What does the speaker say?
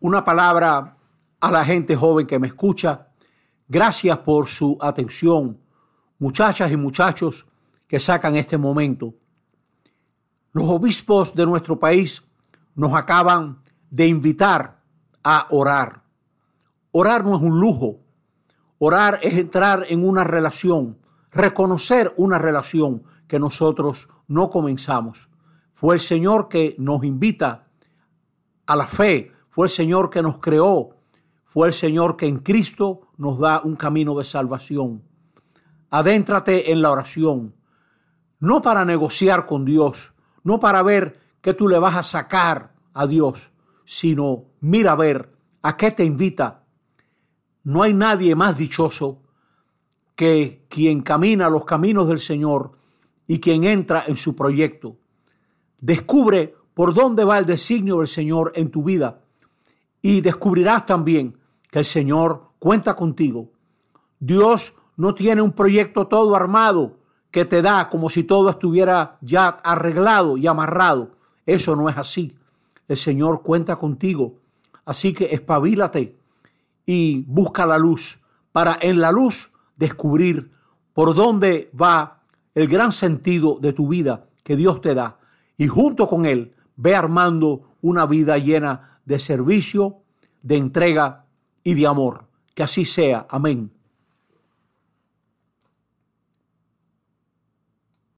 una palabra a la gente joven que me escucha. Gracias por su atención, muchachas y muchachos que sacan este momento. Los obispos de nuestro país nos acaban de invitar a orar. Orar no es un lujo. Orar es entrar en una relación, reconocer una relación que nosotros no comenzamos. Fue el Señor que nos invita a la fe, fue el Señor que nos creó, fue el Señor que en Cristo nos da un camino de salvación. Adéntrate en la oración, no para negociar con Dios, no para ver qué tú le vas a sacar a Dios, sino mira a ver a qué te invita. No hay nadie más dichoso que quien camina los caminos del Señor y quien entra en su proyecto. Descubre por dónde va el designio del Señor en tu vida y descubrirás también que el Señor cuenta contigo. Dios no tiene un proyecto todo armado que te da como si todo estuviera ya arreglado y amarrado. Eso no es así. El Señor cuenta contigo. Así que espabilate y busca la luz para en la luz descubrir por dónde va el gran sentido de tu vida que Dios te da. Y junto con Él ve armando una vida llena de servicio, de entrega y de amor. Que así sea. Amén.